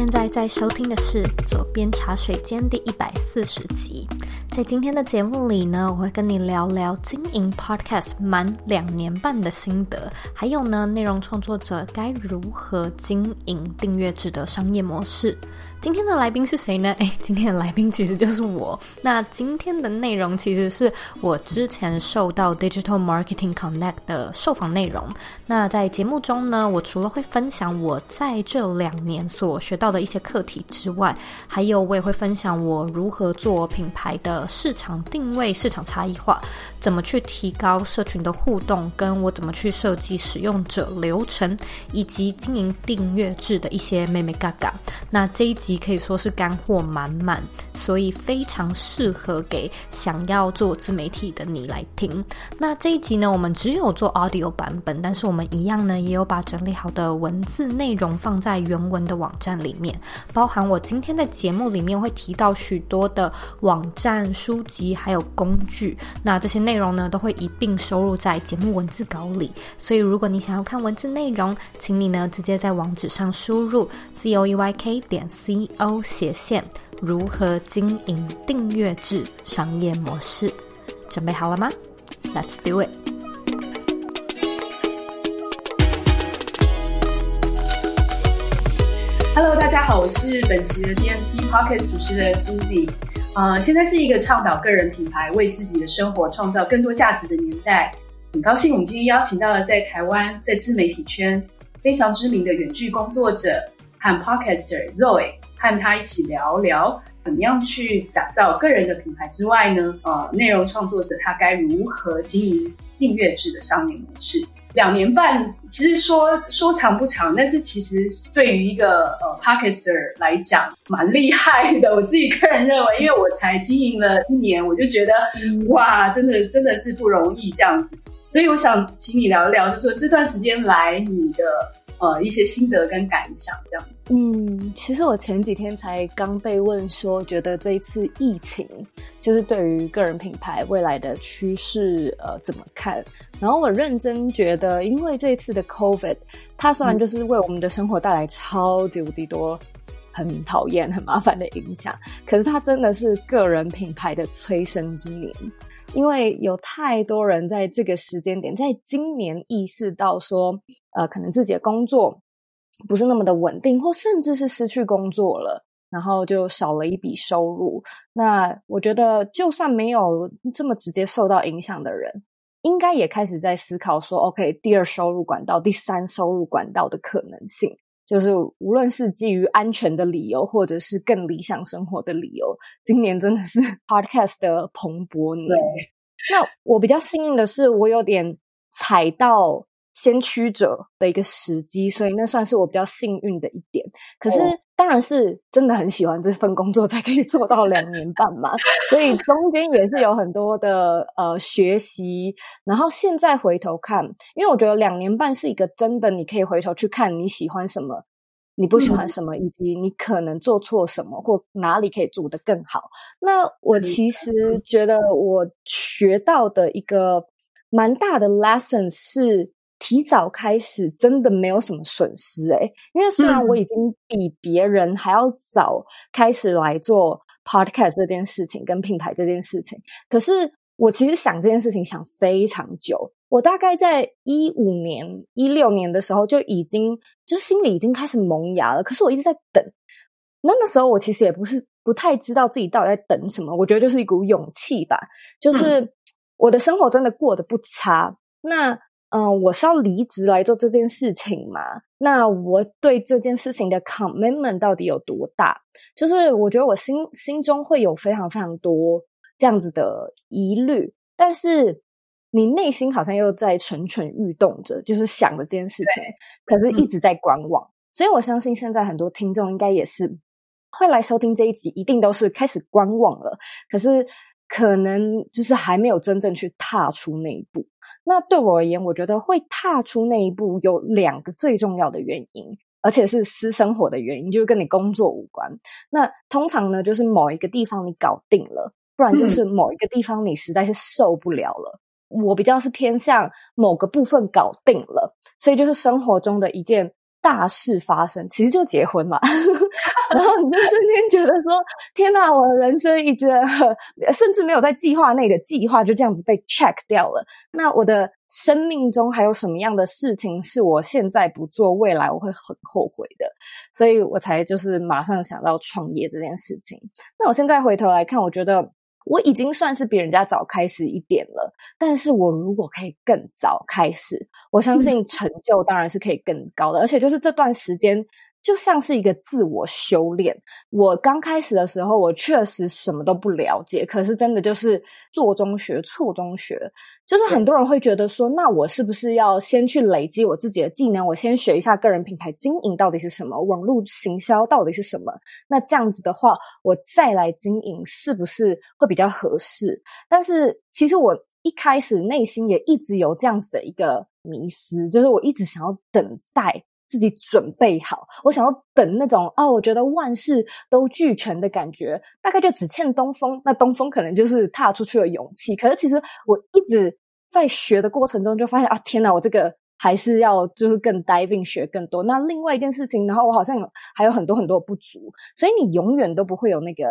现在在收听的是《左边茶水间》第一百四十集。在今天的节目里呢，我会跟你聊聊经营 Podcast 满两年半的心得，还有呢，内容创作者该如何经营订阅制的商业模式。今天的来宾是谁呢？诶，今天的来宾其实就是我。那今天的内容其实是我之前受到 Digital Marketing Connect 的受访内容。那在节目中呢，我除了会分享我在这两年所学到的一些课题之外，还有我也会分享我如何做品牌的市场定位、市场差异化，怎么去提高社群的互动，跟我怎么去设计使用者流程，以及经营订阅制的一些妹妹嘎嘎。那这一集。可以说是干货满满，所以非常适合给想要做自媒体的你来听。那这一集呢，我们只有做 audio 版本，但是我们一样呢，也有把整理好的文字内容放在原文的网站里面，包含我今天在节目里面会提到许多的网站、书籍还有工具。那这些内容呢，都会一并收录在节目文字稿里。所以如果你想要看文字内容，请你呢直接在网址上输入 z o e y k 点 c。O 斜线如何经营订阅制商业模式？准备好了吗？Let's do it！Hello，大家好，我是本期的 DMC Podcast 主持人 Suzy。呃，现在是一个倡导个人品牌、为自己的生活创造更多价值的年代。很高兴我们今天邀请到了在台湾在自媒体圈非常知名的远距工作者和 Podcaster Zoe。和他一起聊聊怎么样去打造个人的品牌之外呢，呃，内容创作者他该如何经营订阅制的商业模式？两年半，其实说说长不长，但是其实对于一个呃 Podcaster 来讲，蛮厉害的。我自己个人认为，因为我才经营了一年，我就觉得哇，真的真的是不容易这样子。所以我想请你聊一聊，就是说这段时间来你的。呃，一些心得跟感想这样子。嗯，其实我前几天才刚被问说，觉得这一次疫情就是对于个人品牌未来的趋势，呃，怎么看？然后我认真觉得，因为这一次的 COVID，它虽然就是为我们的生活带来超级无敌多很讨厌、很麻烦的影响，可是它真的是个人品牌的催生之年。因为有太多人在这个时间点，在今年意识到说，呃，可能自己的工作不是那么的稳定，或甚至是失去工作了，然后就少了一笔收入。那我觉得，就算没有这么直接受到影响的人，应该也开始在思考说，OK，第二收入管道、第三收入管道的可能性。就是无论是基于安全的理由，或者是更理想生活的理由，今年真的是 Podcast 的蓬勃年。那我比较幸运的是，我有点踩到先驱者的一个时机，所以那算是我比较幸运的一点。可是。哦当然是真的很喜欢这份工作，才可以做到两年半嘛。所以中间也是有很多的呃学习。然后现在回头看，因为我觉得两年半是一个真的，你可以回头去看你喜欢什么，你不喜欢什么，以及你可能做错什么或哪里可以做得更好。那我其实觉得我学到的一个蛮大的 lesson 是。提早开始真的没有什么损失诶，因为虽然我已经比别人还要早开始来做 podcast 这件事情跟品牌这件事情，可是我其实想这件事情想非常久。我大概在一五年、一六年的时候就已经就是心里已经开始萌芽了，可是我一直在等。那那时候我其实也不是不太知道自己到底在等什么，我觉得就是一股勇气吧。就是我的生活真的过得不差，那。嗯，我是要离职来做这件事情嘛？那我对这件事情的 commitment 到底有多大？就是我觉得我心心中会有非常非常多这样子的疑虑，但是你内心好像又在蠢蠢欲动着，就是想着这件事情，可是一直在观望。嗯。所以我相信现在很多听众应该也是会来收听这一集，一定都是开始观望了，可是可能就是还没有真正去踏出那一步。那对我而言，我觉得会踏出那一步有两个最重要的原因，而且是私生活的原因，就是跟你工作无关。那通常呢，就是某一个地方你搞定了，不然就是某一个地方你实在是受不了了。嗯。我比较是偏向某个部分搞定了，所以就是生活中的一件大事发生，其实就结婚嘛。然后你就瞬间觉得说：“天哪，我的人生一直甚至没有在计划内的计划就这样子被 check 掉了。那我的生命中还有什么样的事情是我现在不做，未来我会很后悔的？所以我才就是马上想到创业这件事情。那我现在回头来看，我觉得。”我已经算是比人家早开始一点了，但是我如果可以更早开始，我相信成就当然是可以更高的，而且就是这段时间。就像是一个自我修炼。我刚开始的时候，我确实什么都不了解，可是真的就是做中学、错中学。就是很多人会觉得说，那我是不是要先去累积我自己的技能？我先学一下个人品牌经营到底是什么，网络行销到底是什么？那这样子的话，我再来经营是不是会比较合适？但是其实我一开始内心也一直有这样子的一个迷思，就是我一直想要等待。自己准备好，我想要等那种哦，我觉得万事都俱全的感觉，大概就只欠东风。那东风可能就是踏出去的勇气。可是其实我一直在学的过程中，就发现啊，天哪，我这个还是要就是更 diving 学更多。那另外一件事情，然后我好像还有很多很多不足，所以你永远都不会有那个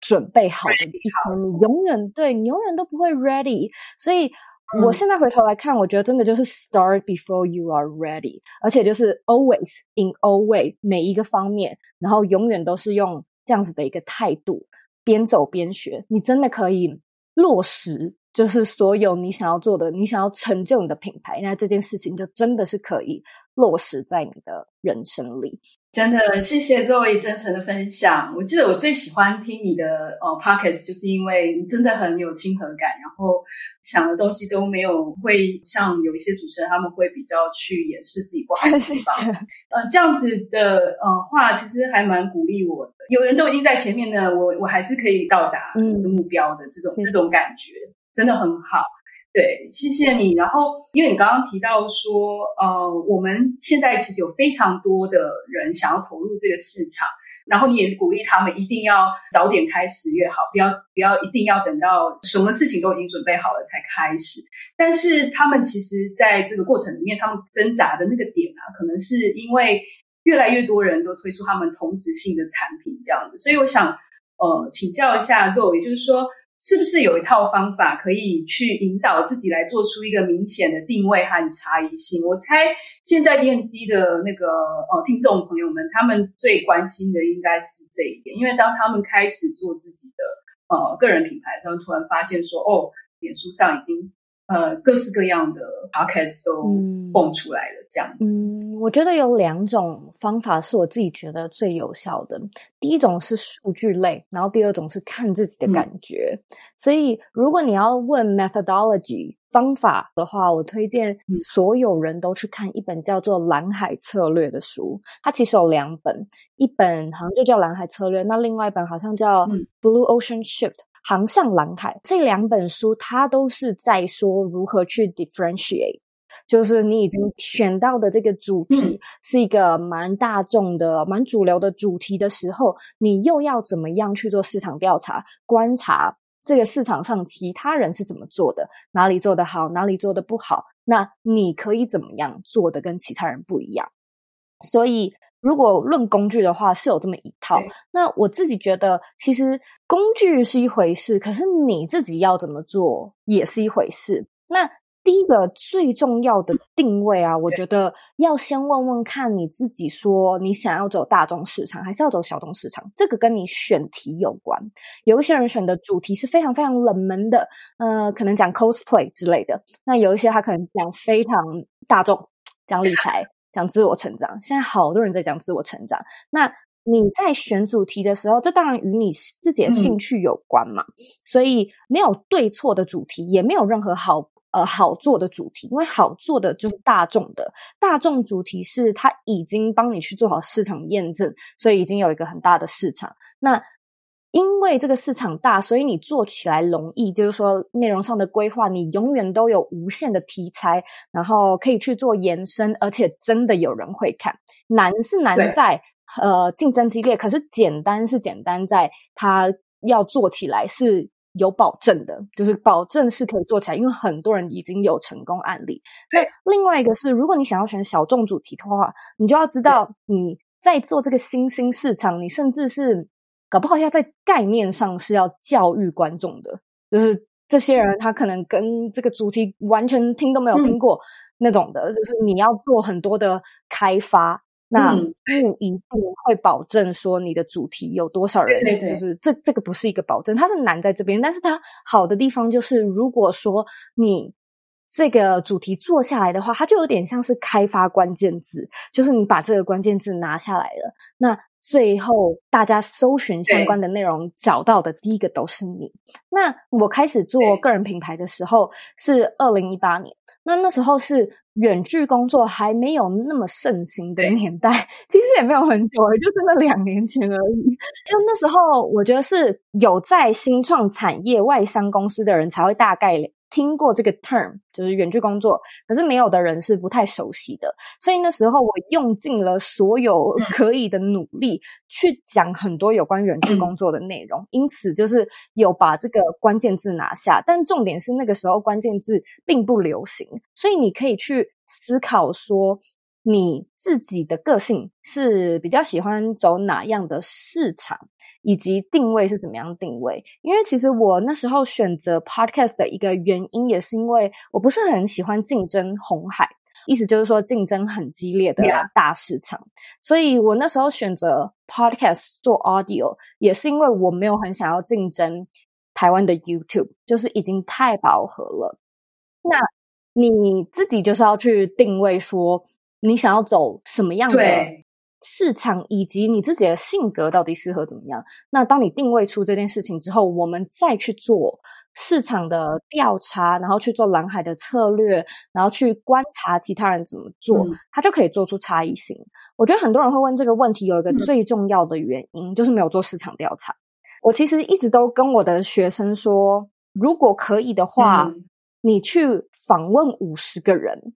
准备好的一天，你永远对你永远都不会 ready，所以。我现在回头来看，我觉得真的就是 start before you are ready，而且就是 always in all ways，每一个方面，然后永远都是用这样子的一个态度，边走边学，你真的可以落实，就是所有你想要做的，你想要成就你的品牌，那这件事情就真的是可以。落实在你的人生里，真的谢谢 Zoe 真诚的分享。我记得我最喜欢听你的呃 Podcast，就是因为你真的很有亲和感，然后想的东西都没有会像有一些主持人他们会比较去掩饰自己不好的地方。呃，这样子的呃话，其实还蛮鼓励我的。有人都已经在前面呢，我我还是可以到达我的目标的这种、嗯、这种感觉，真的很好。对，谢谢你。然后，因为你刚刚提到说，呃，我们现在其实有非常多的人想要投入这个市场，然后你也鼓励他们一定要早点开始越好，不要不要一定要等到什么事情都已经准备好了才开始。但是他们其实在这个过程里面，他们挣扎的那个点啊，可能是因为越来越多人都推出他们同质性的产品这样子。所以我想，呃，请教一下 Zoe，就是说。是不是有一套方法可以去引导自己来做出一个明显的定位和差异性？我猜现在 DNC 的那个呃听众朋友们，他们最关心的应该是这一点，因为当他们开始做自己的呃个人品牌的时候，突然发现说，哦，脸书上已经。呃，各式各样的 podcast 都蹦出来了，这样子。嗯，我觉得有两种方法是我自己觉得最有效的。第一种是数据类，然后第二种是看自己的感觉。嗯、所以，如果你要问 methodology 方法的话，我推荐所有人都去看一本叫做《蓝海策略》的书。它其实有两本，一本好像就叫《蓝海策略》，那另外一本好像叫《Blue Ocean Shift》。航向蓝海这两本书，它都是在说如何去 differentiate，就是你已经选到的这个主题是一个蛮大众的、蛮主流的主题的时候，你又要怎么样去做市场调查，观察这个市场上其他人是怎么做的，哪里做得好，哪里做得不好，那你可以怎么样做的跟其他人不一样？所以。如果论工具的话，是有这么一套。那我自己觉得，其实工具是一回事，可是你自己要怎么做也是一回事。那第一个最重要的定位啊，我觉得要先问问看你自己，说你想要走大众市场，还是要走小众市场？这个跟你选题有关。有一些人选的主题是非常非常冷门的，呃，可能讲 cosplay 之类的。那有一些他可能讲非常大众，讲理 财。讲自我成长，现在好多人在讲自我成长。那你在选主题的时候，这当然与你自己的兴趣有关嘛。嗯、所以没有对错的主题，也没有任何好呃好做的主题，因为好做的就是大众的。大众主题是它已经帮你去做好市场验证，所以已经有一个很大的市场。那因为这个市场大，所以你做起来容易，就是说内容上的规划，你永远都有无限的题材，然后可以去做延伸，而且真的有人会看。难是难在呃竞争激烈，可是简单是简单在它要做起来是有保证的，就是保证是可以做起来，因为很多人已经有成功案例。那另外一个是，如果你想要选小众主题的话，你就要知道你在做这个新兴市场，你甚至是搞不好要在概念上是要教育观众的，就是这些人他可能跟这个主题完全听都没有听过那种的，嗯、就是你要做很多的开发。那不一定会保证说你的主题有多少人，对对对，就是这这个不是一个保证，它是难在这边，但是它好的地方就是，如果说你这个主题做下来的话，它就有点像是开发关键字，就是你把这个关键字拿下来了，那最后大家搜寻相关的内容找到的第一个都是你。那我开始做个人品牌的时候是二零一八年，那那时候是。远距工作还没有那么盛行的年代，其实也没有很久，就真的两年前而已。就那时候，我觉得是有在新创产业外商公司的人才会大概听过这个 term，就是远距工作，可是没有的人是不太熟悉的。所以那时候我用尽了所有可以的努力去讲很多有关远距工作的内容，因此就是有把这个关键字拿下。但重点是那个时候关键字并不流行，所以你可以去思考说。你自己的个性是比较喜欢走哪样的市场，以及定位是怎么样定位？因为其实我那时候选择 Podcast 的一个原因，也是因为我不是很喜欢竞争红海，意思就是说竞争很激烈的大市场。所以我那时候选择 Podcast 做 Audio，也是因为我没有很想要竞争台湾的 YouTube，就是已经太饱和了。那你自己就是要去定位说。你想要走什么样的市场，以及你自己的性格到底适合怎么样？那当你定位出这件事情之后，我们再去做市场的调查，然后去做蓝海的策略，然后去观察其他人怎么做，它就可以做出差异性。我觉得很多人会问这个问题，有一个最重要的原因就是没有做市场调查。我其实一直都跟我的学生说，如果可以的话，你去访问五十个人。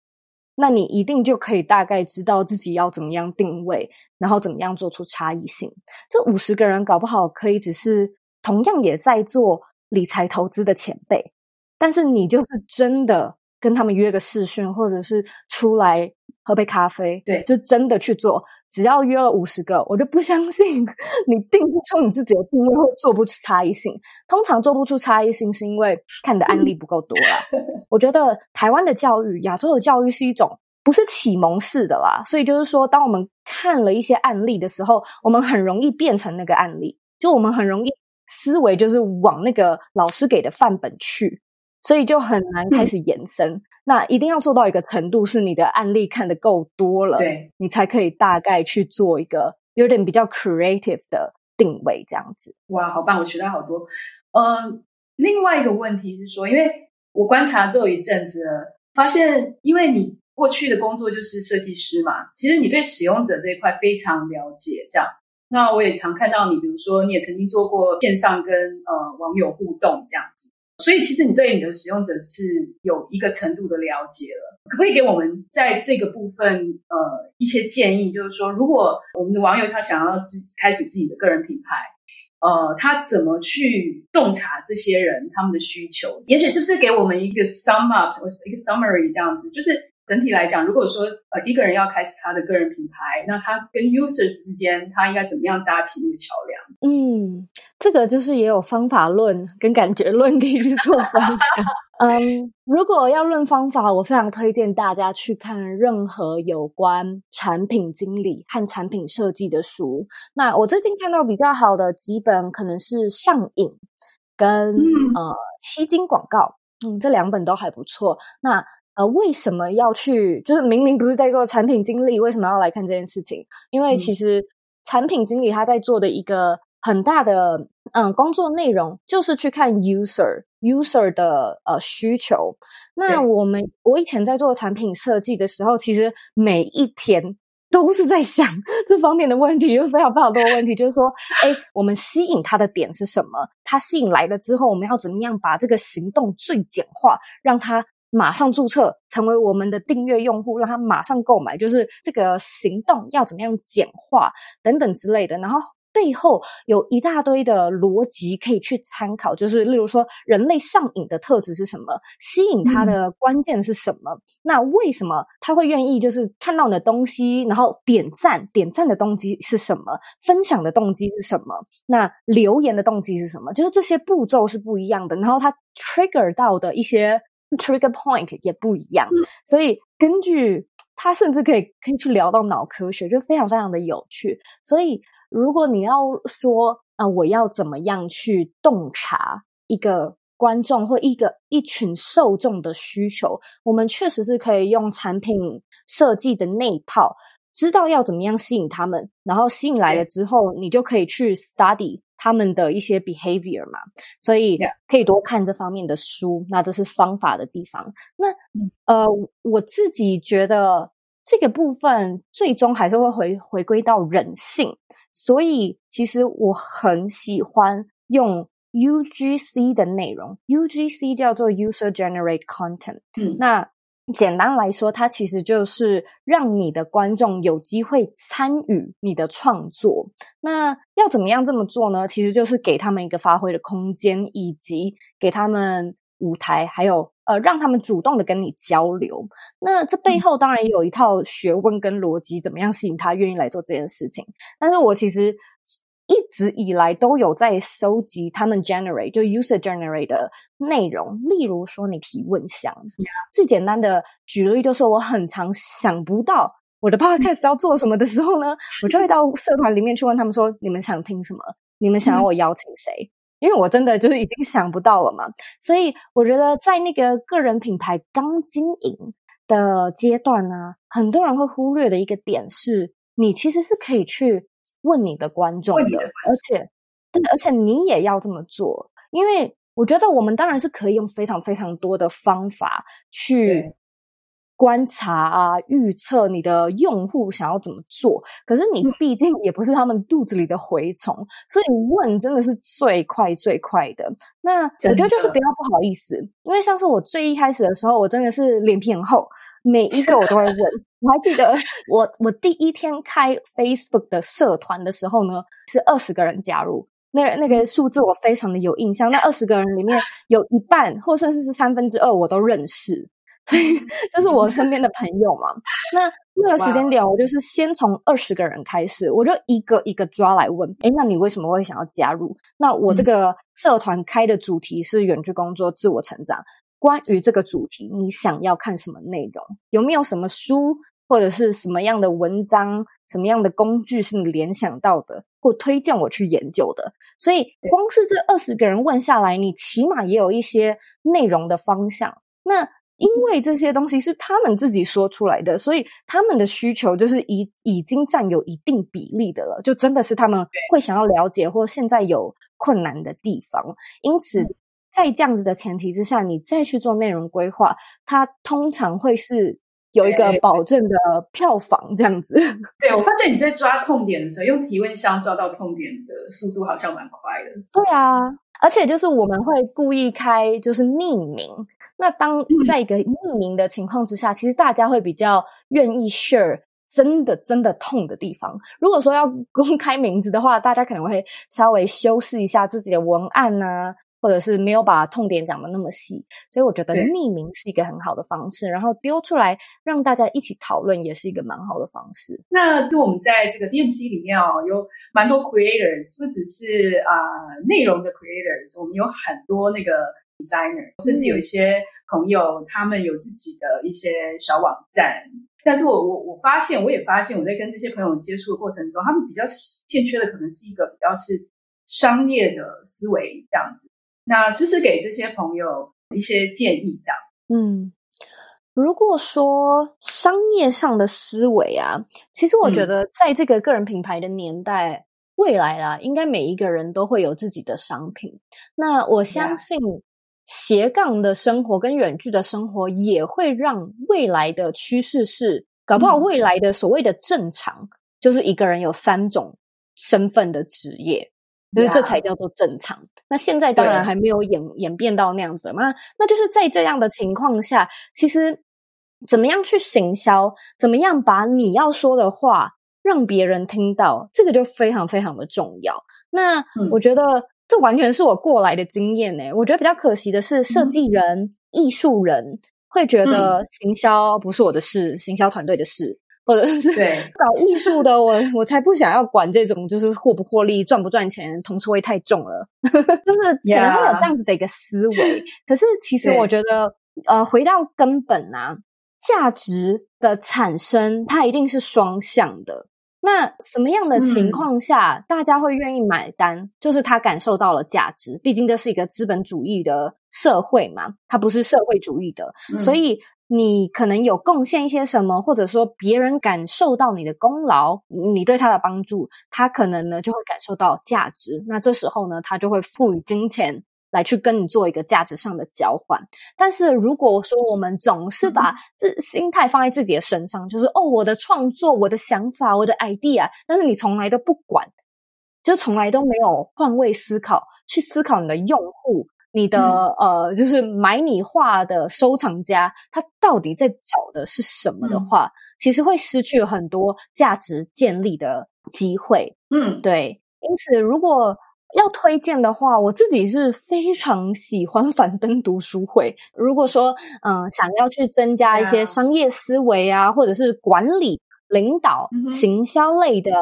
那你一定就可以大概知道自己要怎么样定位，然后怎么样做出差异性。这五十个人搞不好可以只是同样也在做理财投资的前辈，但是你就是真的跟他们约个试训，或者是出来喝杯咖啡，对，就真的去做。只要约了五十个，我就不相信你定不出你自己的定位，或做不出差异性。通常做不出差异性，是因为看的案例不够多啦。我觉得台湾的教育、亚洲的教育是一种不是启蒙式的啦，所以就是说，当我们看了一些案例的时候，我们很容易变成那个案例，就我们很容易思维就是往那个老师给的范本去，所以就很难开始延伸。嗯那一定要做到一个程度，是你的案例看得够多了，对，你才可以大概去做一个有点比较 creative 的定位，这样子。哇，好棒！我学到好多。嗯，另外一个问题是说，因为我观察之后一阵子了，发现因为你过去的工作就是设计师嘛，其实你对使用者这一块非常了解。这样，那我也常看到你，比如说你也曾经做过线上跟呃网友互动这样子。所以，其实你对你的使用者是有一个程度的了解了。可不可以给我们在这个部分，呃，一些建议？就是说，如果我们的网友他想要自己开始自己的个人品牌，呃，他怎么去洞察这些人他们的需求？也许是不是给我们一个 sum up 或是一个 summary 这样子？就是。整体来讲，如果说呃一个人要开始他的个人品牌，那他跟 users 之间，他应该怎么样搭起那个桥梁？嗯，这个就是也有方法论跟感觉论可以去做分享。嗯，如果要论方法，我非常推荐大家去看任何有关产品经理和产品设计的书。那我最近看到比较好的几本，可能是上瘾跟、嗯、呃吸金广告，嗯，这两本都还不错。那呃，为什么要去？就是明明不是在做产品经理，为什么要来看这件事情？因为其实产品经理他在做的一个很大的嗯工作内容，就是去看 user user 的呃需求。那我们我以前在做产品设计的时候，其实每一天都是在想这方面的问题，有非常非常多的问题，就是说，哎，我们吸引他的点是什么？他吸引来了之后，我们要怎么样把这个行动最简化，让他。马上注册成为我们的订阅用户，让他马上购买，就是这个行动要怎么样简化等等之类的。然后背后有一大堆的逻辑可以去参考。就是例如说，人类上瘾的特质是什么？吸引他的关键是什么？那为什么他会愿意就是看到你的东西，然后点赞？点赞的动机是什么？分享的动机是什么？那留言的动机是什么？就是这些步骤是不一样的，然后他 trigger 到的一些 trigger point 也不一样，嗯、所以根据。他甚至可以可以去聊到脑科学，就非常非常的有趣。所以，如果你要说啊、呃，我要怎么样去洞察一个观众或一个一群受众的需求，我们确实是可以用产品设计的那一套，知道要怎么样吸引他们，然后吸引来了之后，你就可以去 study。他们的一些 behavior 嘛，所以可以多看这方面的书。那这是方法的地方。那呃，我自己觉得这个部分最终还是会回回归到人性。所以其实我很喜欢用 UGC 的内容，UGC 叫做 User Generate Content。嗯，那。简单来说，它其实就是让你的观众有机会参与你的创作。那要怎么样这么做呢？其实就是给他们一个发挥的空间，以及给他们舞台，还有呃，让他们主动的跟你交流。那这背后当然有一套学问跟逻辑，怎么样吸引他愿意来做这件事情。但是我其实。一直以来都有在收集他们 generate 就 user generate 的内容，例如说你提问箱最简单的举例就是我很常想不到我的 podcast 要做什么的时候呢，我就会到社团里面去问他们说，你们想听什么？你们想要我邀请谁？因为我真的就是已经想不到了嘛，所以我觉得在那个个人品牌刚经营的阶段呢，很多人会忽略的一个点是，你其实是可以去。问你的观众的，而且，对，而且你也要这么做，因为我觉得我们当然是可以用非常非常多的方法去观察啊、预测你的用户想要怎么做。可是你毕竟也不是他们肚子里的蛔虫，所以问真的是最快最快的。那我觉得就是不要不好意思，因为像是我最一开始的时候，我真的是脸皮很厚。每一个我都会问，我还记得我我第一天开 Facebook 的社团的时候呢，是二十个人加入，那那个数字我非常的有印象。那二十个人里面有一半或甚至是三分之二我都认识，所以 就是我身边的朋友嘛。那那个时间点，我就是先从二十个人开始，我就一个一个抓来问。诶，那你为什么会想要加入？那我这个社团开的主题是远距工作、自我成长。关于这个主题，你想要看什么内容？有没有什么书，或者是什么样的文章、什么样的工具是你联想到的，或推荐我去研究的？所以，光是这二十个人问下来，你起码也有一些内容的方向。那因为这些东西是他们自己说出来的，所以他们的需求就是已已经占有一定比例的了，就真的是他们会想要了解，或现在有困难的地方，因此。在这样子的前提之下，你再去做内容规划，它通常会是有一个保证的票房这样子。对，我发现你在抓痛点的时候，用提问箱抓到痛点的速度好像蛮快的。对啊，而且就是我们会故意开就是匿名。那当在一个匿名的情况之下，嗯、其实大家会比较愿意 share 真的真的痛的地方。如果说要公开名字的话，大家可能会稍微修饰一下自己的文案啊。或者是没有把痛点讲的那么细，所以我觉得匿名是一个很好的方式，然后丢出来让大家一起讨论也是一个蛮好的方式。那就我们在这个 DMC 里面哦，有蛮多 creators，不只是啊、呃、内容的 creators，我们有很多那个 designer，甚至有一些朋友他们有自己的一些小网站。但是我我我发现，我也发现我在跟这些朋友接触的过程中，他们比较欠缺的可能是一个比较是商业的思维这样子。那是不是给这些朋友一些建议，这样。嗯，如果说商业上的思维啊，其实我觉得在这个个人品牌的年代，嗯、未来啊，应该每一个人都会有自己的商品。那我相信斜杠的生活跟远距的生活也会让未来的趋势是，搞不好未来的所谓的正常，嗯、就是一个人有三种身份的职业。因为这才叫做正常。那现在当然还没有演演变到那样子嘛。那那就是在这样的情况下，其实怎么样去行销，怎么样把你要说的话让别人听到，这个就非常非常的重要。那、嗯、我觉得这完全是我过来的经验呢。我觉得比较可惜的是，设计人、嗯、艺术人会觉得行销不是我的事，嗯、行销团队的事。或者是搞艺术的我，我才不想要管这种，就是获不获利、赚不赚钱，同臭味太重了。就是可能会有这样子的一个思维。可是其实我觉得，呃，回到根本啊，价值的产生它一定是双向的。那什么样的情况下，嗯、大家会愿意买单？就是他感受到了价值。毕竟这是一个资本主义的社会嘛，它不是社会主义的，嗯、所以。你可能有贡献一些什么，或者说别人感受到你的功劳，你对他的帮助，他可能呢就会感受到价值。那这时候呢，他就会赋予金钱来去跟你做一个价值上的交换。但是如果说我们总是把这心态放在自己的身上，就是哦，我的创作、我的想法、我的 idea，但是你从来都不管，就从来都没有换位思考，去思考你的用户。你的、嗯、呃，就是买你画的收藏家，他到底在找的是什么的话，嗯、其实会失去很多价值建立的机会。嗯，对。因此，如果要推荐的话，我自己是非常喜欢樊登读书会。如果说嗯、呃，想要去增加一些商业思维啊，或者是管理、领导、嗯、行销类的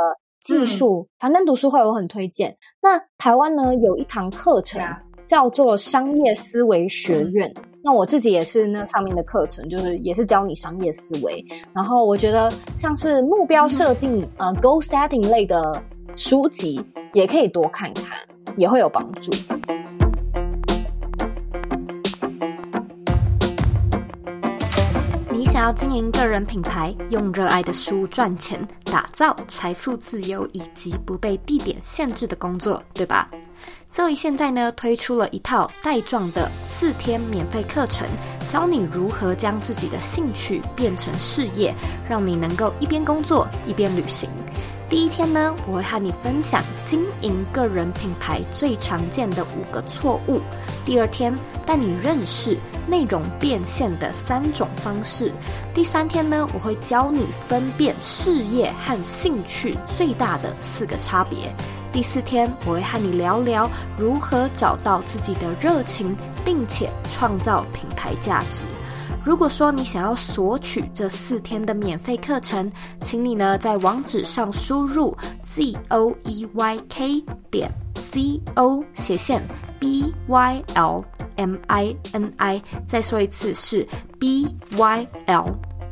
技术，樊登读书会我很推荐。那台湾呢，有一堂课程。叫做商业思维学院，那我自己也是那上面的课程，就是也是教你商业思维。然后我觉得像是目标设定啊、呃、goal setting 类的书籍，也可以多看看，也会有帮助。你想要经营个人品牌，用热爱的书赚钱，打造财富自由以及不被地点限制的工作，对吧？Zoe 现在呢推出了一套带状的四天免费课程，教你如何将自己的兴趣变成事业，让你能够一边工作一边旅行。第一天呢，我会和你分享经营个人品牌最常见的五个错误。第二天，带你认识内容变现的三种方式。第三天呢，我会教你分辨事业和兴趣最大的四个差别。第四天，我会和你聊聊如何找到自己的热情，并且创造品牌价值。如果说你想要索取这四天的免费课程，请你呢在网址上输入 z o e y k 点 c o 斜线 b y l m i n i，再说一次是 b y l。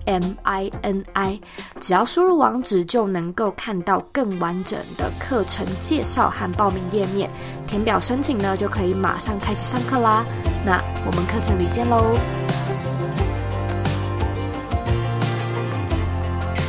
M I N I，只要输入网址就能够看到更完整的课程介绍和报名页面，填表申请呢就可以马上开始上课啦。那我们课程里见喽。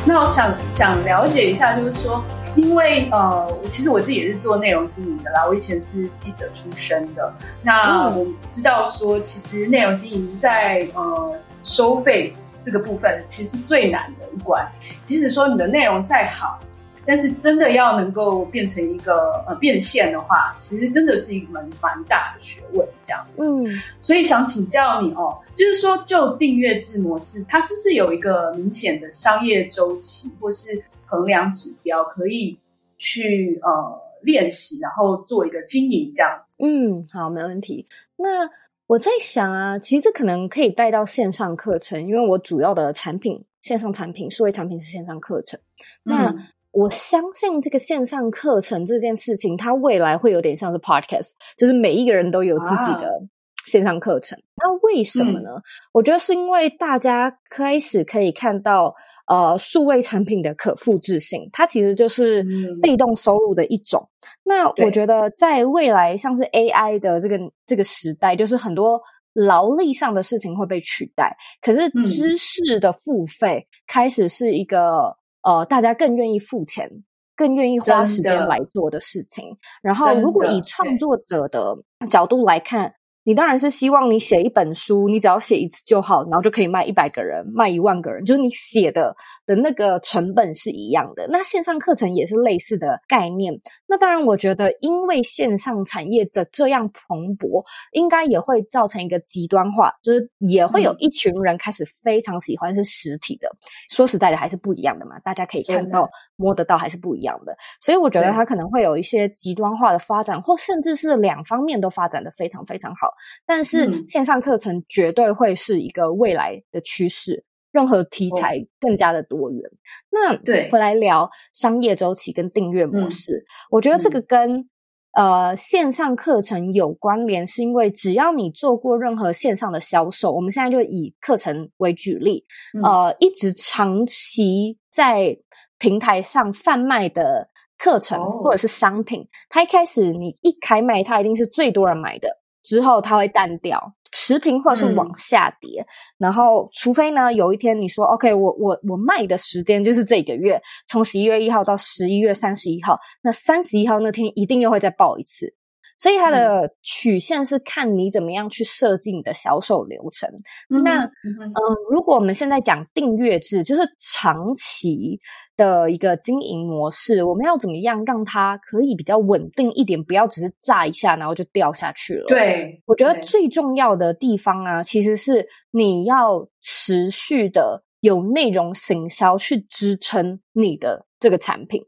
那我想想了解一下，就是说，因为呃，其实我自己也是做内容经营的啦，我以前是记者出身的。那我知道说，其实内容经营在呃收费。这个部分其实最难的一关，即使说你的内容再好，但是真的要能够变成一个呃变现的话，其实真的是一门蛮大的学问，这样子。嗯，所以想请教你哦，就是说就订阅制模式，它是不是有一个明显的商业周期或是衡量指标，可以去呃练习，然后做一个经营这样子？嗯，好，没问题。那我在想啊，其实这可能可以带到线上课程，因为我主要的产品线上产品、数位产品是线上课程。嗯、那我相信这个线上课程这件事情，它未来会有点像是 podcast，就是每一个人都有自己的线上课程。啊、那为什么呢？嗯、我觉得是因为大家开始可以看到。呃，数位产品的可复制性，它其实就是被动收入的一种。嗯、那我觉得，在未来像是 AI 的这个这个时代，就是很多劳力上的事情会被取代，可是知识的付费开始是一个、嗯、呃，大家更愿意付钱、更愿意花时间来做的事情。然后，如果以创作者的角度来看。你当然是希望你写一本书，你只要写一次就好，然后就可以卖一百个人，卖一万个人。就是你写的的那个成本是一样的。那线上课程也是类似的概念。那当然，我觉得因为线上产业的这样蓬勃，应该也会造成一个极端化，就是也会有一群人开始非常喜欢是实体的。说实在的，还是不一样的嘛。大家可以看到、摸得到，还是不一样的。所以我觉得它可能会有一些极端化的发展，或甚至是两方面都发展的非常非常好。但是线上课程绝对会是一个未来的趋势。任何题材更加的多元。Oh. 那对，回来聊商业周期跟订阅模式，嗯、我觉得这个跟、嗯、呃线上课程有关联，是因为只要你做过任何线上的销售，我们现在就以课程为举例，嗯、呃，一直长期在平台上贩卖的课程或者是商品，oh. 它一开始你一开卖，它一定是最多人买的，之后它会淡掉。持平或者是往下跌，嗯、然后除非呢，有一天你说 OK，我我我卖的时间就是这个月，从十一月一号到十一月三十一号，那三十一号那天一定又会再爆一次，所以它的曲线是看你怎么样去设计你的销售流程。嗯、那嗯、呃，如果我们现在讲订阅制，就是长期。的一个经营模式，我们要怎么样让它可以比较稳定一点，不要只是炸一下然后就掉下去了。对，我觉得最重要的地方啊，其实是你要持续的有内容行销去支撑你的这个产品。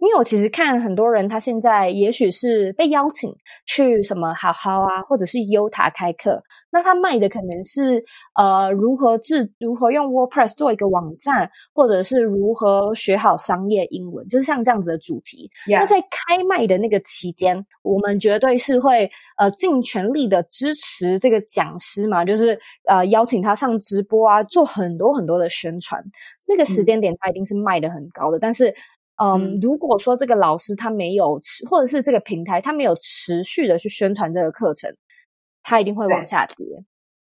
因为我其实看很多人，他现在也许是被邀请去什么好好啊，或者是优塔开课，那他卖的可能是呃如何制如何用 WordPress 做一个网站，或者是如何学好商业英文，就是像这样子的主题。那在开卖的那个期间，我们绝对是会呃尽全力的支持这个讲师嘛，就是呃邀请他上直播啊，做很多很多的宣传。那个时间点他一定是卖的很高的，嗯、但是。嗯，如果说这个老师他没有持，或者是这个平台他没有持续的去宣传这个课程，他一定会往下跌。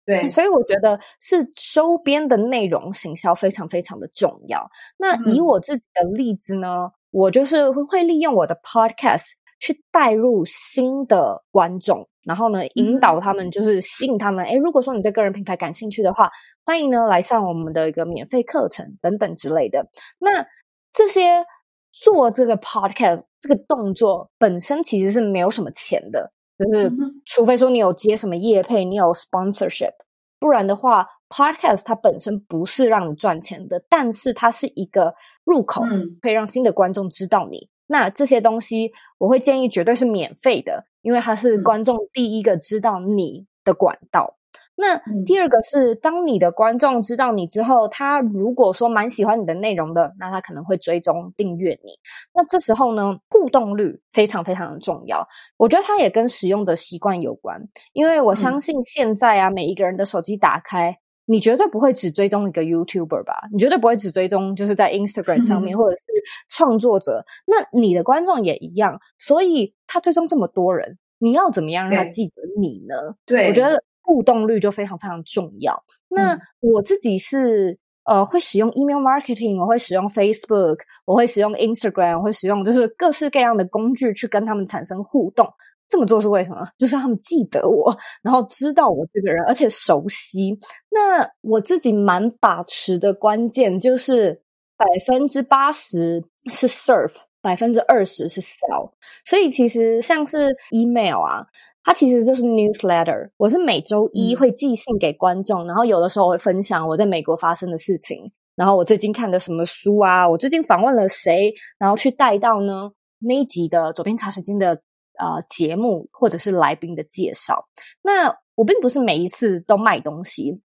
对，所以我觉得是周边的内容行销非常非常的重要。那以我自己的例子呢，嗯、我就是会利用我的 podcast 去带入新的观众，然后呢引导他们，就是吸引他们。诶，如果说你对个人品牌感兴趣的话，欢迎呢来上我们的一个免费课程等等之类的。那这些。做这个 podcast 这个动作本身其实是没有什么钱的，就是除非说你有接什么业配，你有 sponsorship，不然的话，podcast 它本身不是让你赚钱的，但是它是一个入口，可以让新的观众知道你。那这些东西我会建议绝对是免费的，因为它是观众第一个知道你的管道。那第二个是，当你的观众知道你之后，他如果说蛮喜欢你的内容的，那他可能会追踪订阅你。那这时候呢，互动率非常非常的重要。我觉得它也跟使用的习惯有关，因为我相信现在啊，每一个人的手机打开，你绝对不会只追踪一个 YouTuber 吧？你绝对不会只追踪就是在 Instagram 上面或者是创作者。那你的观众也一样，所以他追踪这么多人，你要怎么样让他记得你呢？对，我觉得。互动率就非常非常重要。那我自己是呃会使用 email marketing，我会使用 Facebook，我会使用 Instagram，我会使用就是各式各样的工具去跟他们产生互动。这么做是为什么？就是让他们记得我，然后知道我这个人，而且熟悉。那我自己蛮把持的关键就是百分之八十是 serve，百分之二十是 sell。所以其实像是 email 啊。它其实就是 newsletter，我是每周一会寄信给观众，嗯、然后有的时候我会分享我在美国发生的事情，然后我最近看的什么书啊，我最近访问了谁，然后去带到呢那一集的左边茶水间的呃节目或者是来宾的介绍。那我并不是每一次都卖东西，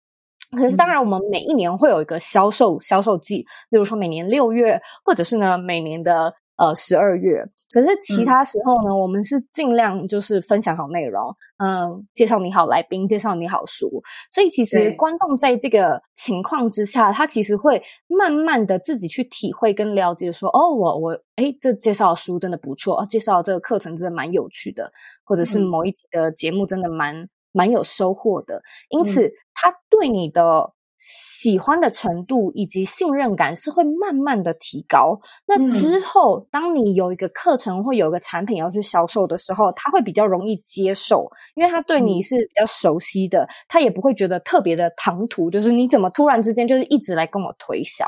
可是当然我们每一年会有一个销售销售季，例如说每年六月，或者是呢每年的。呃，十二月，可是其他时候呢，嗯、我们是尽量就是分享好内容，嗯，介绍你好来宾，介绍你好书，所以其实观众在这个情况之下，他其实会慢慢的自己去体会跟了解说，说哦，我我哎，这介绍的书真的不错，啊，介绍这个课程真的蛮有趣的，或者是某一集的节目真的蛮蛮有收获的，因此他对你的喜欢的程度以及信任感是会慢慢的提高。那之后，嗯、当你有一个课程或有一个产品要去销售的时候，他会比较容易接受，因为他对你是比较熟悉的，他也不会觉得特别的唐突，就是你怎么突然之间就是一直来跟我推销。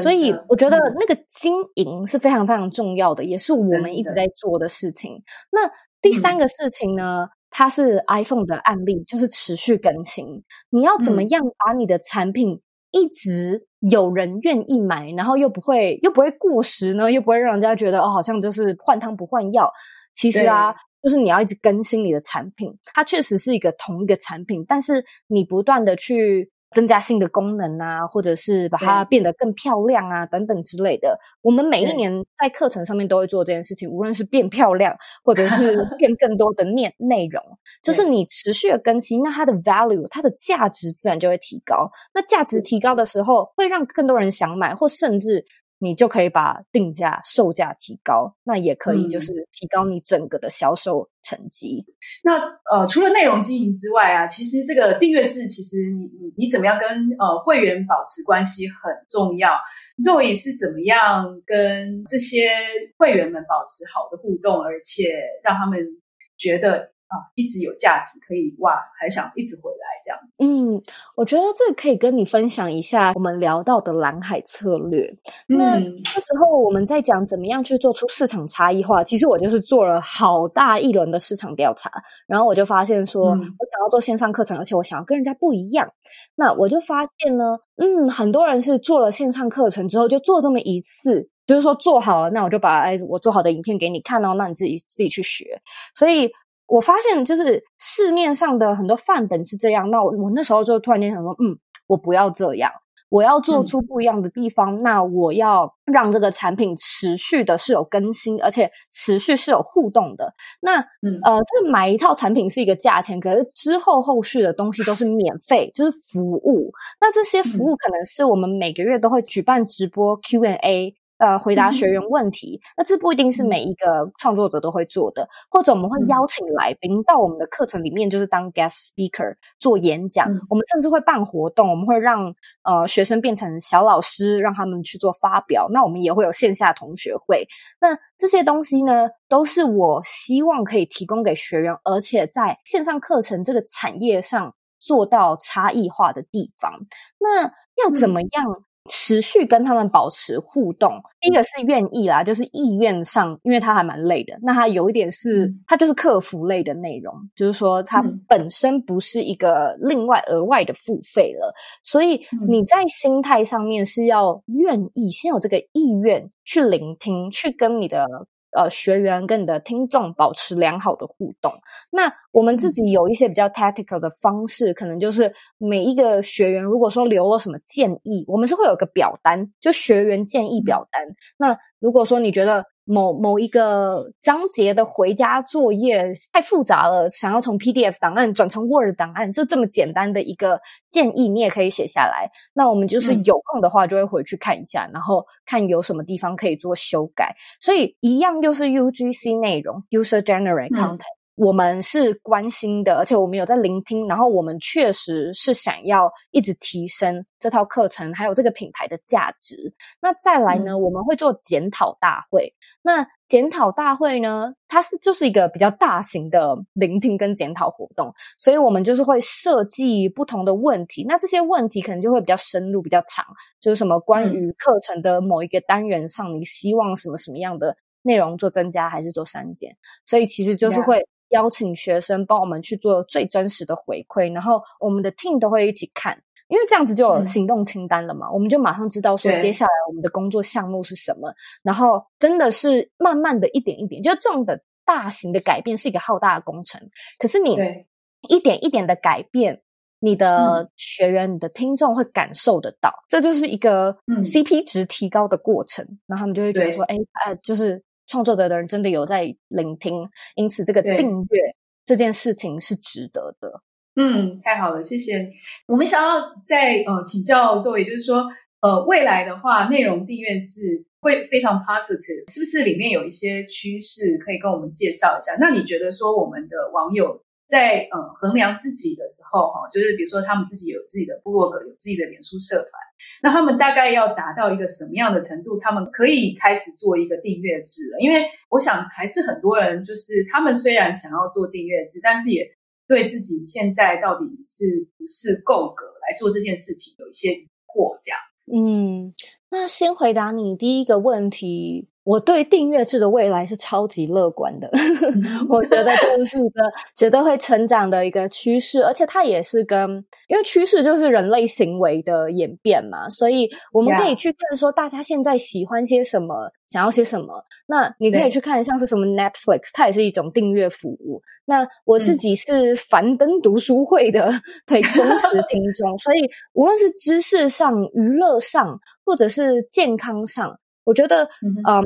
所以我觉得那个经营是非常非常重要的，也是我们一直在做的事情。那第三个事情呢？嗯它是 iPhone 的案例，就是持续更新。你要怎么样把你的产品一直有人愿意买，然后又不会又不会过时呢？又不会让人家觉得哦，好像就是换汤不换药。其实啊，就是你要一直更新你的产品。它确实是一个同一个产品，但是你不断的去。增加新的功能啊，或者是把它变得更漂亮啊，等等之类的。我们每一年在课程上面都会做这件事情，无论是变漂亮，或者是 变更多的内内容，就是你持续的更新，那它的 value，它的价值自然就会提高。那价值提高的时候，会让更多人想买，或甚至。你就可以把定价、售价提高，那也可以就是提高你整个的销售成绩。嗯、那呃，除了内容经营之外啊，其实这个订阅制，其实你你你怎么样跟呃会员保持关系很重要。Zoe 是怎么样跟这些会员们保持好的互动，而且让他们觉得。啊，一直有价值，可以哇，还想一直回来这样子。嗯，我觉得这可以跟你分享一下我们聊到的蓝海策略。嗯、那那时候我们在讲怎么样去做出市场差异化，其实我就是做了好大一轮的市场调查，然后我就发现说，嗯、我想要做线上课程，而且我想要跟人家不一样。那我就发现呢，嗯，很多人是做了线上课程之后就做这么一次，就是说做好了，那我就把哎我做好的影片给你看哦，那你自己自己去学。所以。我发现，就是市面上的很多范本是这样。那我我那时候就突然间想说，嗯，我不要这样，我要做出不一样的地方。嗯、那我要让这个产品持续的是有更新，而且持续是有互动的。那，嗯、呃，这买一套产品是一个价钱，可是之后后续的东西都是免费，就是服务。那这些服务可能是我们每个月都会举办直播 Q&A。呃，回答学员问题，那这不一定是每一个创作者都会做的，或者我们会邀请来宾到我们的课程里面，就是当 guest speaker 做演讲。嗯、我们甚至会办活动，我们会让呃学生变成小老师，让他们去做发表。那我们也会有线下同学会。那这些东西呢，都是我希望可以提供给学员，而且在线上课程这个产业上做到差异化的地方。那要怎么样？持续跟他们保持互动，第一个是愿意啦，就是意愿上，因为他还蛮累的。那他有一点是，他就是客服类的内容，就是说他本身不是一个另外额外的付费了。所以你在心态上面是要愿意，先有这个意愿去聆听，去跟你的。呃，学员跟你的听众保持良好的互动。那我们自己有一些比较 tactical 的方式，可能就是每一个学员如果说留了什么建议，我们是会有个表单，就学员建议表单。那如果说你觉得，某某一个章节的回家作业太复杂了，想要从 PDF 档案转成 Word 档案，就这么简单的一个建议，你也可以写下来。那我们就是有空的话，就会回去看一下，嗯、然后看有什么地方可以做修改。所以一样又是 UGC 内容，User Generate Content。嗯我们是关心的，而且我们有在聆听，然后我们确实是想要一直提升这套课程，还有这个品牌的价值。那再来呢，嗯、我们会做检讨大会。那检讨大会呢，它是就是一个比较大型的聆听跟检讨活动，所以我们就是会设计不同的问题。那这些问题可能就会比较深入、比较长，就是什么关于课程的某一个单元上，你希望什么什么样的内容做增加还是做删减？所以其实就是会。邀请学生帮我们去做最真实的回馈，然后我们的 team 都会一起看，因为这样子就有行动清单了嘛，嗯、我们就马上知道说接下来我们的工作项目是什么。然后真的是慢慢的一点一点，就这种的大型的改变是一个浩大的工程，可是你一点一点的改变，你的学员、你的听众会感受得到，这就是一个 CP 值提高的过程，嗯、然后他们就会觉得说，哎对，呃，就是。创作者的人真的有在聆听，因此这个订阅这件事情是值得的。嗯，太好了，谢谢。我们想要再呃请教 Zoe，就是说呃未来的话，内容订阅制会非常 positive，是不是里面有一些趋势可以跟我们介绍一下？那你觉得说我们的网友在呃衡量自己的时候，哈，就是比如说他们自己有自己的部落格，有自己的脸书社团，那他们大概要达到一个什么样的程度，他们可以开始做一个订阅制了？因为我想还是很多人就是他们虽然想要做订阅制，但是也对自己现在到底是不是够格来做这件事情有一些疑惑，这样子。嗯，那先回答你第一个问题。我对订阅制的未来是超级乐观的，我觉得这是一个绝对会成长的一个趋势，而且它也是跟，因为趋势就是人类行为的演变嘛，所以我们可以去看说大家现在喜欢些什么，想要些什么。那你可以去看像是什么 Netflix，它也是一种订阅服务。那我自己是樊登读书会的对忠实听众，所以无论是知识上、娱乐上，或者是健康上。我觉得，嗯，嗯，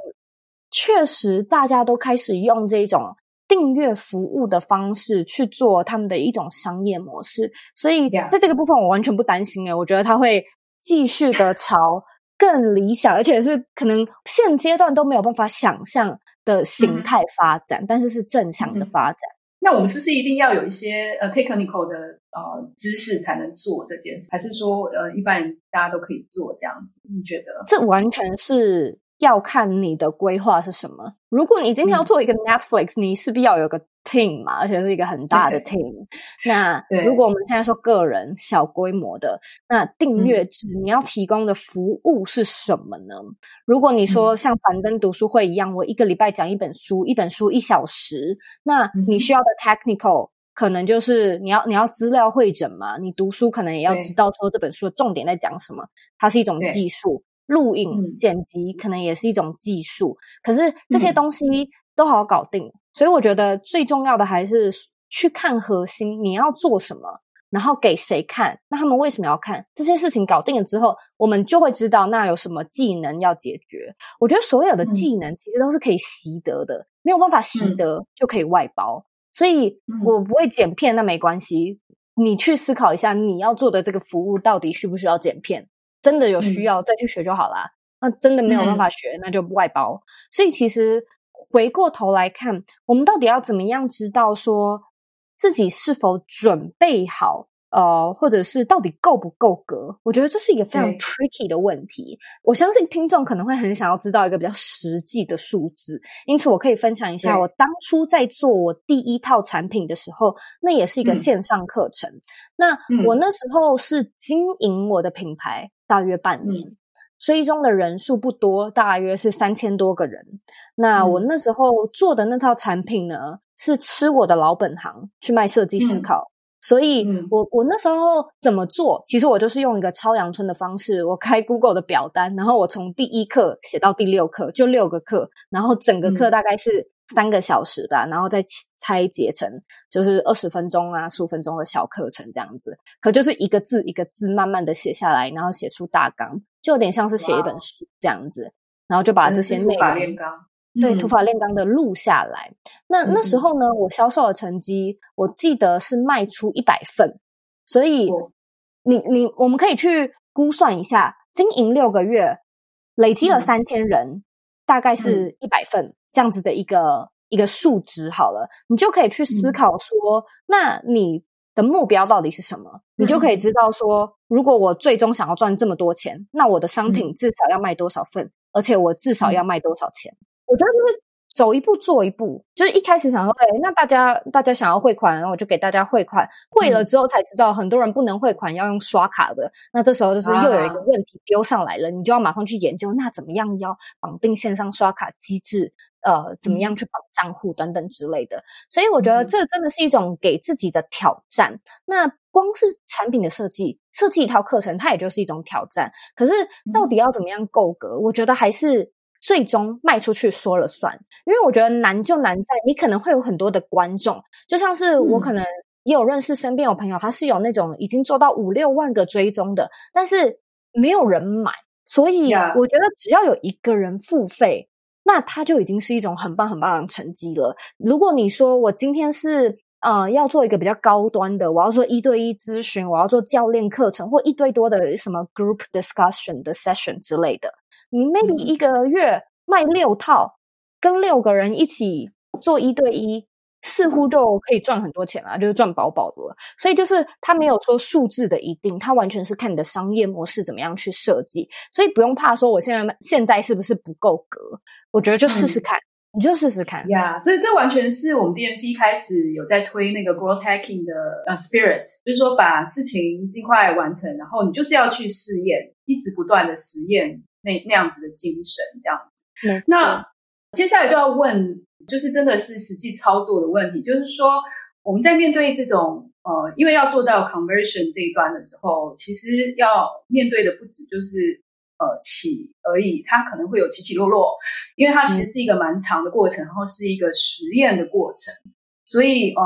确实，大家都开始用这种订阅服务的方式去做他们的一种商业模式，所以在这个部分，我完全不担心诶，我觉得它会继续的 朝更理想，而且是可能现阶段都没有办法想象的形态发展，嗯、但是是正向的发展。那我们是不是一定要有一些呃 technical 的呃知识才能做这件事，还是说呃一般人大家都可以做这样子？你觉得？这完全是要看你的规划是什么。如果你今天要做一个 Netflix，嗯、你势必要有个 team 嘛，而且是一个很大的 team。那如果我们现在说个人小规模的，那订阅制你要提供的服务是什么呢？嗯、如果你说像樊登读书会一样，我一个礼拜讲一本书，一本书一小时，那你需要的 technical 可能就是你要你要资料会诊嘛，你读书可能也要知道说这本书的重点在讲什么，它是一种技术，录影剪辑可能也是一种技术，可是这些东西都好搞定。所以我觉得最重要的还是去看核心，你要做什么，然后给谁看，那他们为什么要看？这些事情搞定了之后，我们就会知道那有什么技能要解决。我觉得所有的技能其实都是可以习得的，没有办法习得就可以外包。所以我不会剪片，那没关系。你去思考一下，你要做的这个服务到底需不需要剪片？真的有需要再去学就好啦。那真的没有办法学，那就外包。所以其实。回过头来看，我们到底要怎么样知道说自己是否准备好？呃，或者是到底够不够格？我觉得这是一个非常 tricky 的问题。我相信听众可能会很想要知道一个比较实际的数字，因此我可以分享一下我当初在做我第一套产品的时候，那也是一个线上课程。嗯、那我那时候是经营我的品牌大约半年。嗯追踪的人数不多，大约是三千多个人。那我那时候做的那套产品呢，嗯、是吃我的老本行去卖设计思考。嗯、所以我我那时候怎么做？其实我就是用一个超阳春的方式，我开 Google 的表单，然后我从第一课写到第六课，就六个课，然后整个课大概是三个小时吧，嗯、然后再拆解成就是二十分钟啊、十五分钟的小课程这样子。可就是一个字一个字慢慢的写下来，然后写出大纲。就有点像是写一本书这样子然后就把这些内容，对，土法炼钢的录下来。嗯、那那时候呢，我销售的成绩，我记得是卖出一百份。所以你你我们可以去估算一下，经营六个月，累积了三千人，嗯、大概是一百份这样子的一个、嗯、一个数值。好了，你就可以去思考说，嗯、那你。的目标到底是什么？你就可以知道说，如果我最终想要赚这么多钱，那我的商品至少要卖多少份，而且我至少要卖多少钱？我觉得就是走一步做一步，就是一开始想说，哎，那大家大家想要汇款，然后我就给大家汇款，汇了之后才知道很多人不能汇款，要用刷卡的。那这时候就是又有一个问题丢上来了，你就要马上去研究，那怎么样要绑定线上刷卡机制？呃，怎么样去绑账户等等之类的，所以我觉得这真的是一种给自己的挑战。那光是产品的设计，设计一套课程，它也就是一种挑战。可是到底要怎么样够格？我觉得还是最终卖出去说了算。因为我觉得难就难在你可能会有很多的观众，就像是我可能也有认识身边有朋友，他是有那种已经做到五六万个追踪的，但是没有人买。所以我觉得只要有一个人付费。那它就已经是一种很棒很棒的成绩了。如果你说我今天是呃要做一个比较高端的，我要做一对一咨询，我要做教练课程或一对多的什么 group discussion 的 session 之类的，你 maybe 一个月卖六套，跟六个人一起做一对一，似乎就可以赚很多钱啊，就是赚饱饱的了。所以就是它没有说数字的一定，它完全是看你的商业模式怎么样去设计。所以不用怕说我现在现在是不是不够格，我觉得就试试看。嗯你就试试看呀，yeah, 这这完全是我们 DMC 一开始有在推那个 growth hacking 的呃 spirit，就是说把事情尽快完成，然后你就是要去试验，一直不断的实验那那样子的精神这样子。嗯，那接下来就要问，就是真的是实际操作的问题，就是说我们在面对这种呃，因为要做到 conversion 这一端的时候，其实要面对的不止就是。呃，起而已，它可能会有起起落落，因为它其实是一个蛮长的过程，然后是一个实验的过程，所以呃，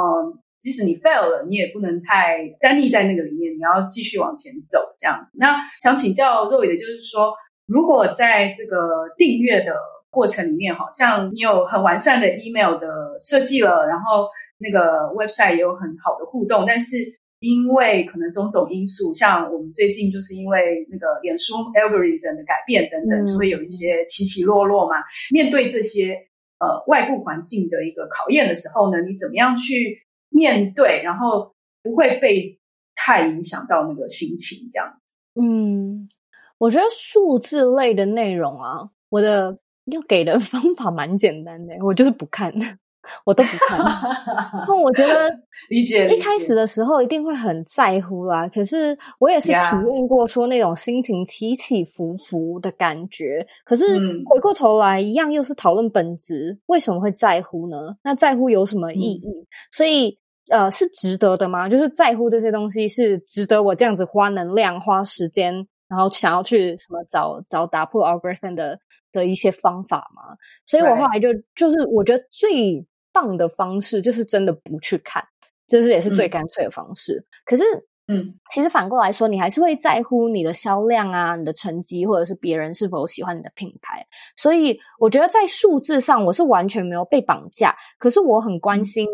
即使你 fail 了，你也不能太耽溺在那个里面，你要继续往前走这样子。那想请教肉爷就是说，如果在这个订阅的过程里面，好像你有很完善的 email 的设计了，然后那个 website 也有很好的互动，但是因为可能种种因素，像我们最近就是因为那个脸书 algorithm 的改变等等，就会有一些起起落落嘛。面对这些呃外部环境的一个考验的时候呢，你怎么样去面对，然后不会被太影响到那个心情这样子？嗯，我觉得数字类的内容啊，我的要给的 方法蛮简单的，我就是不看。我都不看，那我觉得理解一开始的时候一定会很在乎啦。可是我也是体验过说那种心情起起伏伏的感觉。可是回过头来，一样又是讨论本质，为什么会在乎呢？那在乎有什么意义？所以呃，是值得的吗？就是在乎这些东西是值得我这样子花能量、花时间，然后想要去什么找找打破 algorithm 的的一些方法嘛？所以我后来就就是我觉得最。棒的方式就是真的不去看，这是也是最干脆的方式。嗯、可是，嗯，其实反过来说，你还是会在乎你的销量啊、你的成绩，或者是别人是否喜欢你的品牌。所以，我觉得在数字上，我是完全没有被绑架。可是，我很关心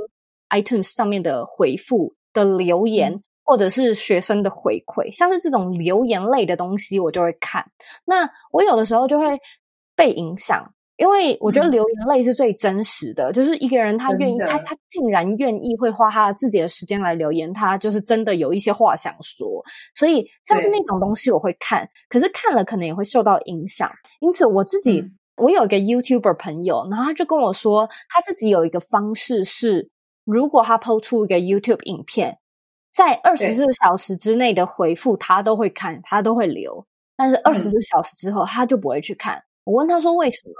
iTunes 上面的回复的留言，嗯、或者是学生的回馈，像是这种留言类的东西，我就会看。那我有的时候就会被影响。因为我觉得留言类是最真实的，嗯、就是一个人他愿意，他他竟然愿意会花他自己的时间来留言，他就是真的有一些话想说。所以像是那种东西我会看，可是看了可能也会受到影响。因此我自己，嗯、我有一个 YouTuber 朋友，然后他就跟我说，他自己有一个方式是，如果他 PO 出一个 YouTube 影片，在二十四小时之内的回复，他都会看，他都会留，但是二十四小时之后他就不会去看。我问他说为什么？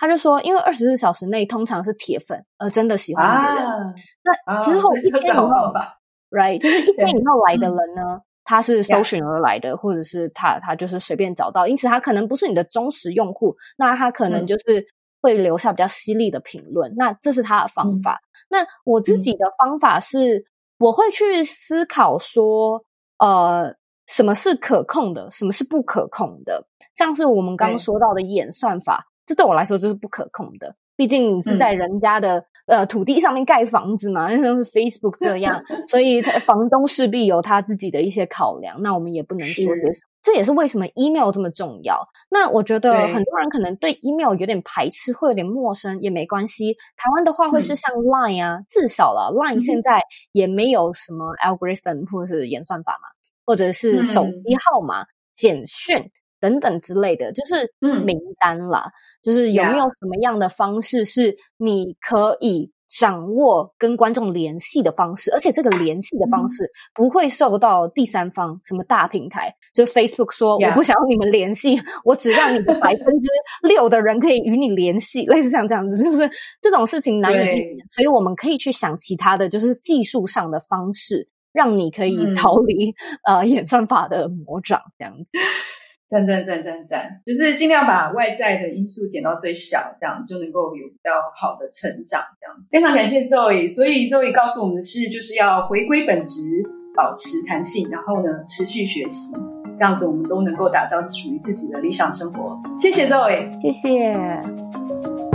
他就说，因为二十四小时内通常是铁粉，呃，真的喜欢那个人。啊、那之后一天以后、啊、，right，就是一天以后来的人呢，对他是搜寻而来的，嗯、或者是他他就是随便找到，因此他可能不是你的忠实用户，那他可能就是会留下比较犀利的评论。嗯、那这是他的方法。嗯、那我自己的方法是，我会去思考说，呃，什么是可控的，什么是不可控的，像是我们刚刚说到的演算法。这对我来说就是不可控的，毕竟你是在人家的、嗯、呃土地上面盖房子嘛，像是 Facebook 这样，所以房东势必有他自己的一些考量。那我们也不能说这是，这也是为什么 email 这么重要。那我觉得很多人可能对 email 有点排斥，会有点陌生，也没关系。台湾的话会是像 Line 啊，嗯、至少了 Line 现在也没有什么 algorithm 或者是演算法嘛，或者是手机号码、嗯、简讯。等等之类的，就是名单啦，嗯、就是有没有什么样的方式是你可以掌握跟观众联系的方式，而且这个联系的方式不会受到第三方、嗯、什么大平台，就 Facebook 说我不想要你们联系我只让你们百分之六的人可以与你联系，类似像这样子，就是这种事情难以避免，所以我们可以去想其他的就是技术上的方式，让你可以逃离、嗯、呃演算法的魔掌，这样子。赞赞赞赞赞，就是尽量把外在的因素减到最小，这样就能够有比较好的成长。这样子，非常感谢 Zoe。所以 Zoe 告诉我们的是，就是要回归本质，保持弹性，然后呢，持续学习，这样子我们都能够打造属于自己的理想生活。谢谢 Zoe，谢谢。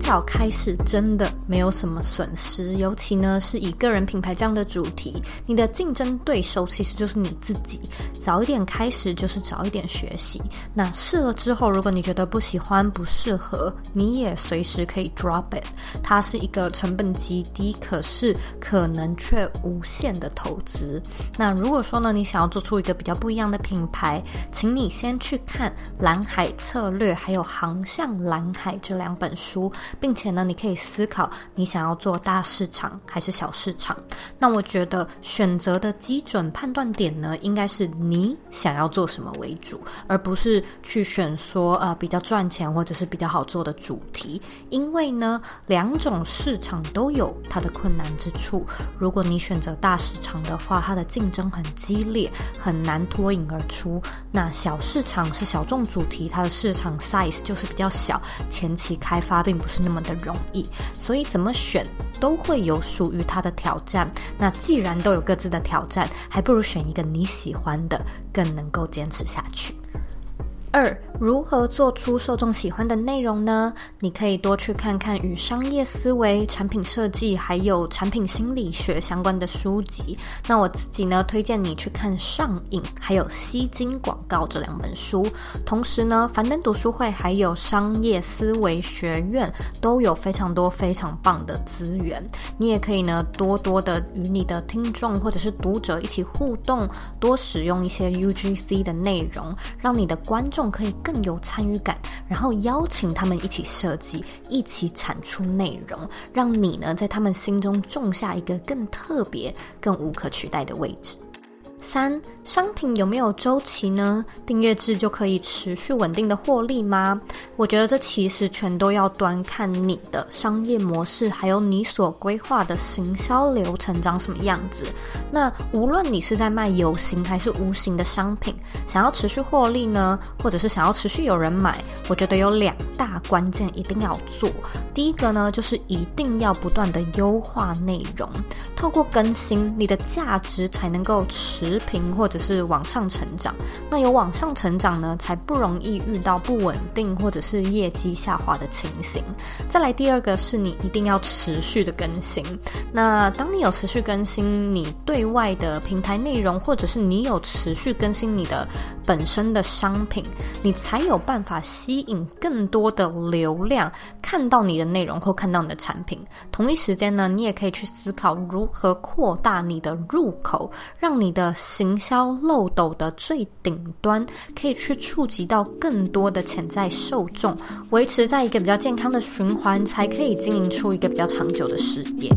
早开始真的没有什么损失，尤其呢是以个人品牌这样的主题，你的竞争对手其实就是你自己。早一点开始就是早一点学习。那试了之后，如果你觉得不喜欢、不适合，你也随时可以 drop it。它是一个成本极低，可是可能却无限的投资。那如果说呢，你想要做出一个比较不一样的品牌，请你先去看《蓝海策略》还有《航向蓝海》这两本书，并且呢，你可以思考你想要做大市场还是小市场。那我觉得选择的基准判断点呢，应该是你想要做什么为主，而不是去选说呃比较赚钱或者是比较好做的主题。因为呢，两种市场都有它的困难之处。如果你选择大市场的话，它的竞争很激烈，很难脱颖而出。那小市场是小众主题，它的市场 size 就是比较小，前期开发并不是那么的容易，所以怎么选都会有属于它的挑战。那既然都有各自的挑战，还不如选一个你喜欢的，更能够坚持下去。二，如何做出受众喜欢的内容呢？你可以多去看看与商业思维、产品设计还有产品心理学相关的书籍。那我自己呢，推荐你去看《上瘾》还有《吸金广告》这两本书。同时呢，樊登读书会还有商业思维学院都有非常多非常棒的资源。你也可以呢，多多的与你的听众或者是读者一起互动，多使用一些 UGC 的内容，让你的观众。可以更有参与感，然后邀请他们一起设计，一起产出内容，让你呢在他们心中种下一个更特别、更无可取代的位置。三，商品有没有周期呢？订阅制就可以持续稳定的获利吗？我觉得这其实全都要端看你的商业模式，还有你所规划的行销流程长什么样子。那无论你是在卖有形还是无形的商品，想要持续获利呢，或者是想要持续有人买，我觉得有两大关键一定要做。第一个呢，就是一定要不断的优化内容，透过更新，你的价值才能够持。持平或者是往上成长，那有往上成长呢，才不容易遇到不稳定或者是业绩下滑的情形。再来第二个是你一定要持续的更新。那当你有持续更新你对外的平台内容，或者是你有持续更新你的本身的商品，你才有办法吸引更多的流量看到你的内容或看到你的产品。同一时间呢，你也可以去思考如何扩大你的入口，让你的。行销漏斗的最顶端，可以去触及到更多的潜在受众，维持在一个比较健康的循环，才可以经营出一个比较长久的事业。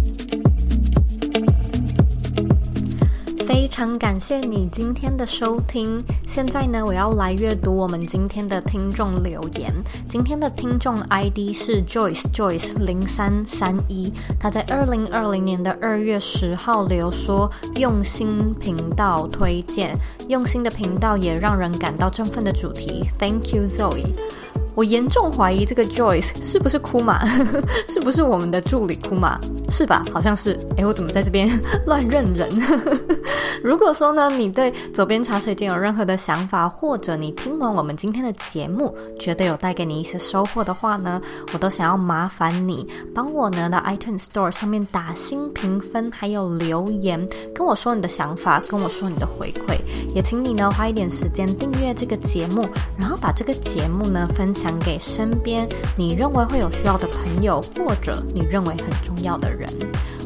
非常感谢你今天的收听。现在呢，我要来阅读我们今天的听众留言。今天的听众 ID 是 Joyce Joyce 零三三一，他在二零二零年的二月十号留说：“用心频道推荐，用心的频道也让人感到振奋的主题。”Thank you, Zoe。我严重怀疑这个 Joyce 是不是库玛，是不是我们的助理库玛？是吧？好像是。诶，我怎么在这边 乱认人？如果说呢，你对左边茶水间有任何的想法，或者你听完我们今天的节目，觉得有带给你一些收获的话呢，我都想要麻烦你帮我呢到 iTunes Store 上面打星评分，还有留言跟我说你的想法，跟我说你的回馈。也请你呢花一点时间订阅这个节目，然后把这个节目呢分分享。给身边你认为会有需要的朋友，或者你认为很重要的人。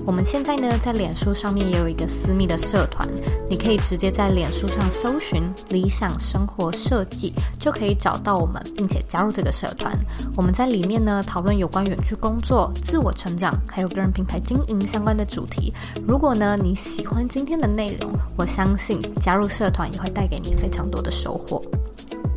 我们现在呢，在脸书上面也有一个私密的社团，你可以直接在脸书上搜寻“理想生活设计”，就可以找到我们，并且加入这个社团。我们在里面呢，讨论有关远距工作、自我成长，还有个人品牌经营相关的主题。如果呢，你喜欢今天的内容，我相信加入社团也会带给你非常多的收获。